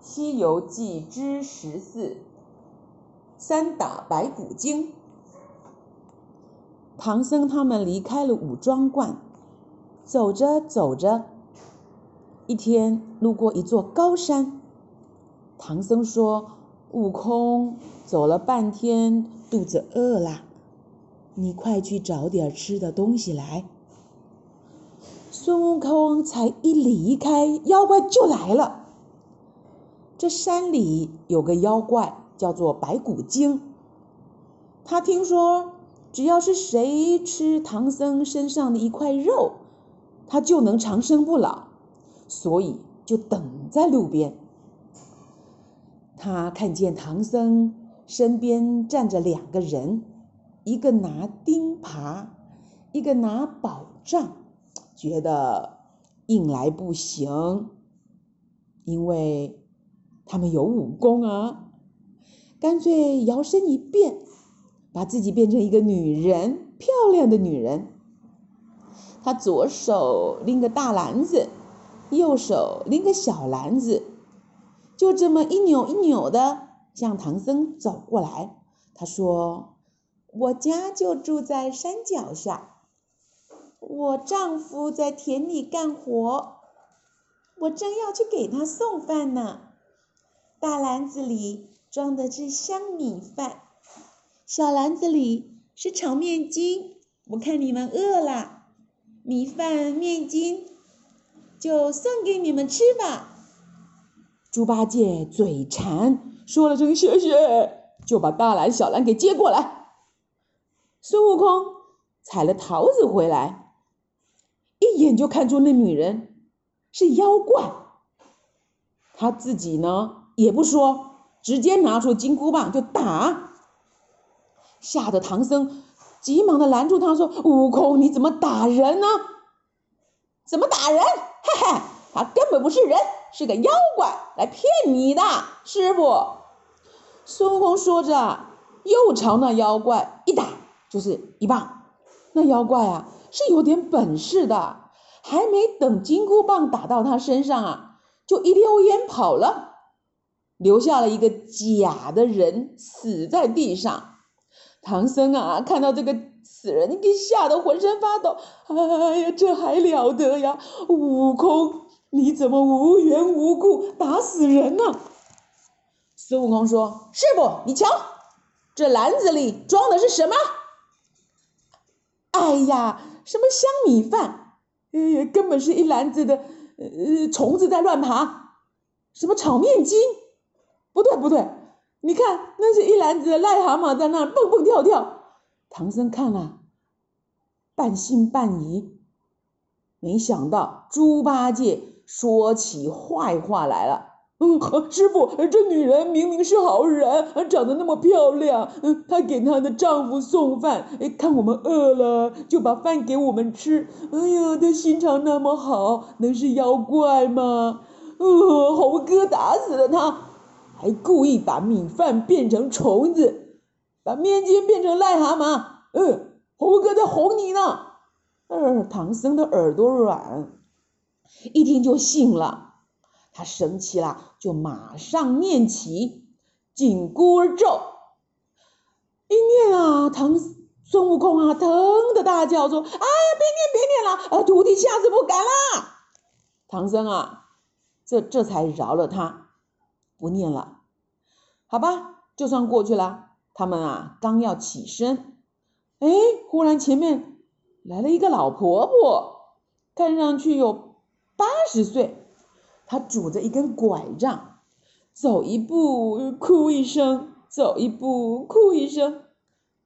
西游记之十四：三打白骨精。唐僧他们离开了五庄观，走着走着，一天路过一座高山。唐僧说：“悟空，走了半天，肚子饿了，你快去找点吃的东西来。”孙悟空才一离开，妖怪就来了。这山里有个妖怪，叫做白骨精。他听说，只要是谁吃唐僧身上的一块肉，他就能长生不老，所以就等在路边。他看见唐僧身边站着两个人，一个拿钉耙，一个拿宝杖，觉得硬来不行，因为。他们有武功啊，干脆摇身一变，把自己变成一个女人，漂亮的女人。他左手拎个大篮子，右手拎个小篮子，就这么一扭一扭的向唐僧走过来。他说：“我家就住在山脚下，我丈夫在田里干活，我正要去给他送饭呢。”大篮子里装的是香米饭，小篮子里是炒面筋。我看你们饿了，米饭、面筋就送给你们吃吧。猪八戒嘴馋，说了声谢谢，就把大篮、小篮给接过来。孙悟空采了桃子回来，一眼就看出那女人是妖怪，他自己呢？也不说，直接拿出金箍棒就打，吓得唐僧急忙的拦住他说：“悟空，你怎么打人呢？怎么打人？嘿嘿，他根本不是人，是个妖怪来骗你的，师傅。”孙悟空说着，又朝那妖怪一打，就是一棒。那妖怪啊，是有点本事的，还没等金箍棒打到他身上啊，就一溜烟跑了。留下了一个假的人死在地上，唐僧啊，看到这个死人，给吓得浑身发抖。哎呀，这还了得呀！悟空，你怎么无缘无故打死人呢？孙悟空说：“师傅，你瞧，这篮子里装的是什么？”哎呀，什么香米饭？哎呀，根本是一篮子的呃虫子在乱爬。什么炒面筋？不对不对，你看，那是一篮子的癞蛤蟆在那蹦蹦跳跳。唐僧看了，半信半疑。没想到猪八戒说起坏话来了。嗯，师傅，这女人明明是好人，长得那么漂亮。嗯，她给她的丈夫送饭，看我们饿了，就把饭给我们吃。哎呀，她心肠那么好，能是妖怪吗？呃，猴哥打死了她。还故意把米饭变成虫子，把面筋变成癞蛤蟆。嗯，猴哥在哄你呢。呃，唐僧的耳朵软，一听就信了。他生气了，就马上念起紧箍咒。一念啊，唐孙悟空啊，疼的大叫说：“哎呀，别念别念了，啊，徒弟下次不敢了。”唐僧啊，这这才饶了他。不念了，好吧，就算过去了。他们啊，刚要起身，哎，忽然前面来了一个老婆婆，看上去有八十岁，她拄着一根拐杖，走一步哭一声，走一步哭一声。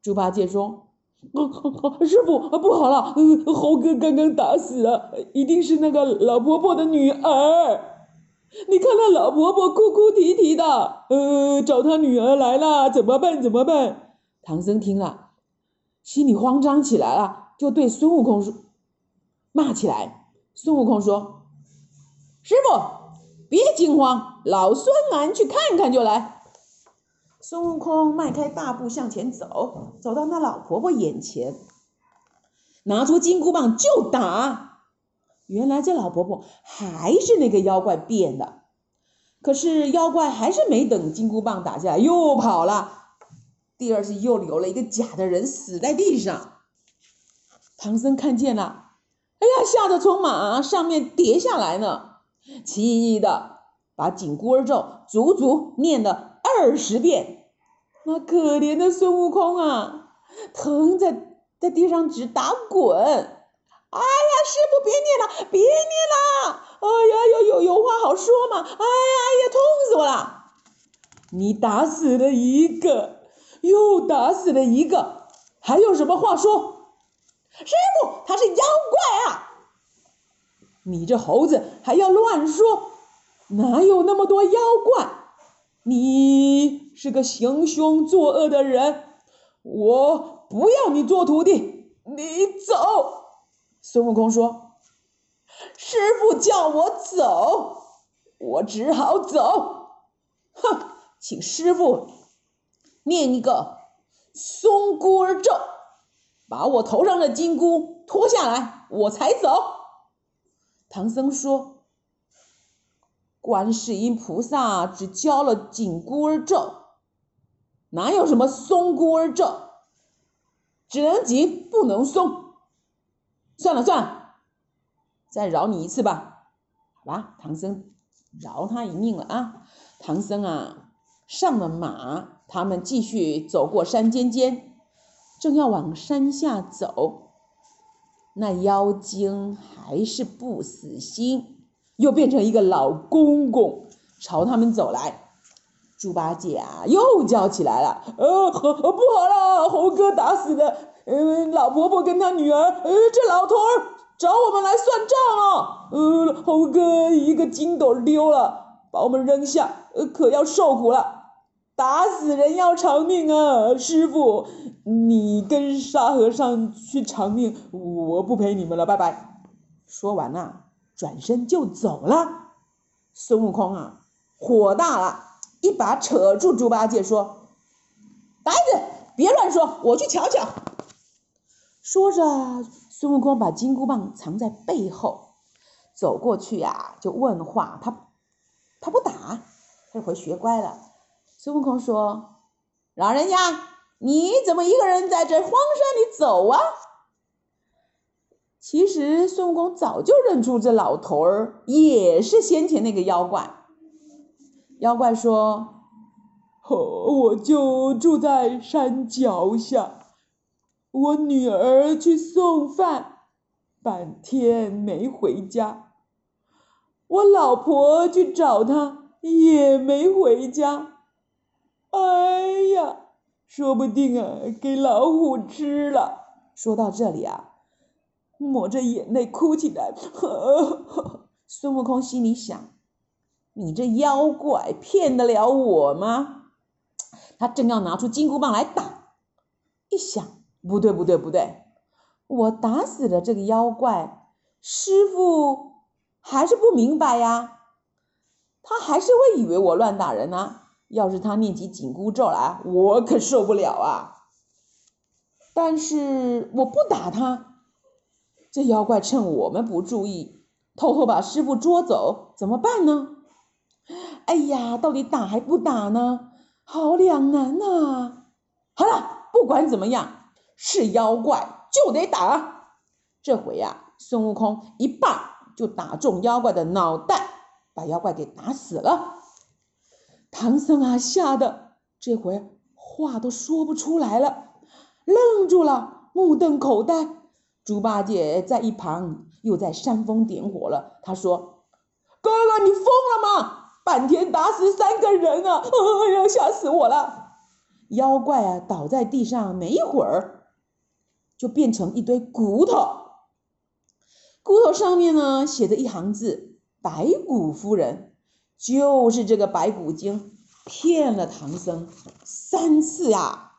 猪八戒说：“哦、师傅，不好了，猴哥刚刚打死了，一定是那个老婆婆的女儿。”你看那老婆婆哭哭啼啼的，呃，找她女儿来了，怎么办？怎么办？唐僧听了，心里慌张起来了，就对孙悟空说：“骂起来。”孙悟空说：“师傅，别惊慌，老孙俺去看看就来。”孙悟空迈开大步向前走，走到那老婆婆眼前，拿出金箍棒就打。原来这老婆婆还是那个妖怪变的，可是妖怪还是没等金箍棒打下来，又跑了。第二次又留了一个假的人死在地上。唐僧看见了，哎呀，吓得从马上面跌下来呢，气的把紧箍儿咒足足念了二十遍。那可怜的孙悟空啊，疼在在地上直打滚。哎呀，师傅别念了，别念了。哎呀，有有有话好说嘛。哎呀哎呀，痛死我了！你打死了一个，又打死了一个，还有什么话说？师傅，他是妖怪啊！你这猴子还要乱说，哪有那么多妖怪？你是个行凶作恶的人，我不要你做徒弟，你走。孙悟空说：“师傅叫我走，我只好走。哼，请师傅念一个松箍儿咒。”把我头上的金箍脱下来，我才走。唐僧说：“观世音菩萨只教了紧箍儿咒，哪有什么松箍儿咒？只能紧，不能松。算了算了，再饶你一次吧。好吧，唐僧饶他一命了啊。唐僧啊，上了马，他们继续走过山尖尖。正要往山下走，那妖精还是不死心，又变成一个老公公朝他们走来。猪八戒啊，又叫起来了：“呃，不好了，猴哥打死的，嗯，老婆婆跟他女儿，呃，这老头儿找我们来算账啊！呃，猴哥一个筋斗丢了，把我们扔下，呃，可要受苦了。”打死人要偿命啊！师傅，你跟沙和尚去偿命，我不陪你们了，拜拜。说完呐，转身就走了。孙悟空啊，火大了，一把扯住猪八戒说：“呆子，别乱说，我去瞧瞧。”说着，孙悟空把金箍棒藏在背后，走过去呀、就问话。他他不打，他回学乖了。孙悟空说：“老人家，你怎么一个人在这荒山里走啊？”其实孙悟空早就认出这老头儿也是先前那个妖怪。妖怪说：“哦，我就住在山脚下，我女儿去送饭，半天没回家。我老婆去找她，也没回家。”哎呀，说不定啊，给老虎吃了。说到这里啊，抹着眼泪哭起来。呵呵，孙悟空心里想：你这妖怪骗得了我吗？他正要拿出金箍棒来打，一想，不对不对不对，我打死了这个妖怪，师傅还是不明白呀，他还是会以为我乱打人呢、要是他念起紧箍咒来，我可受不了啊！但是我不打他，这妖怪趁我们不注意，偷偷把师傅捉走，怎么办呢？哎呀，到底打还不打呢？好两难呐！好了，不管怎么样，是妖怪就得打。这回呀，孙悟空一棒就打中妖怪的脑袋，把妖怪给打死了。唐僧啊，吓得这回话都说不出来了，愣住了，目瞪口呆。猪八戒在一旁又在煽风点火了。他说：“哥哥，你疯了吗？半天打死三个人啊！哎呀，吓死我了！”妖怪啊，倒在地上没一会儿，就变成一堆骨头。骨头上面呢，写着一行字：“白骨夫人。”就是这个白骨精骗了唐僧三次呀！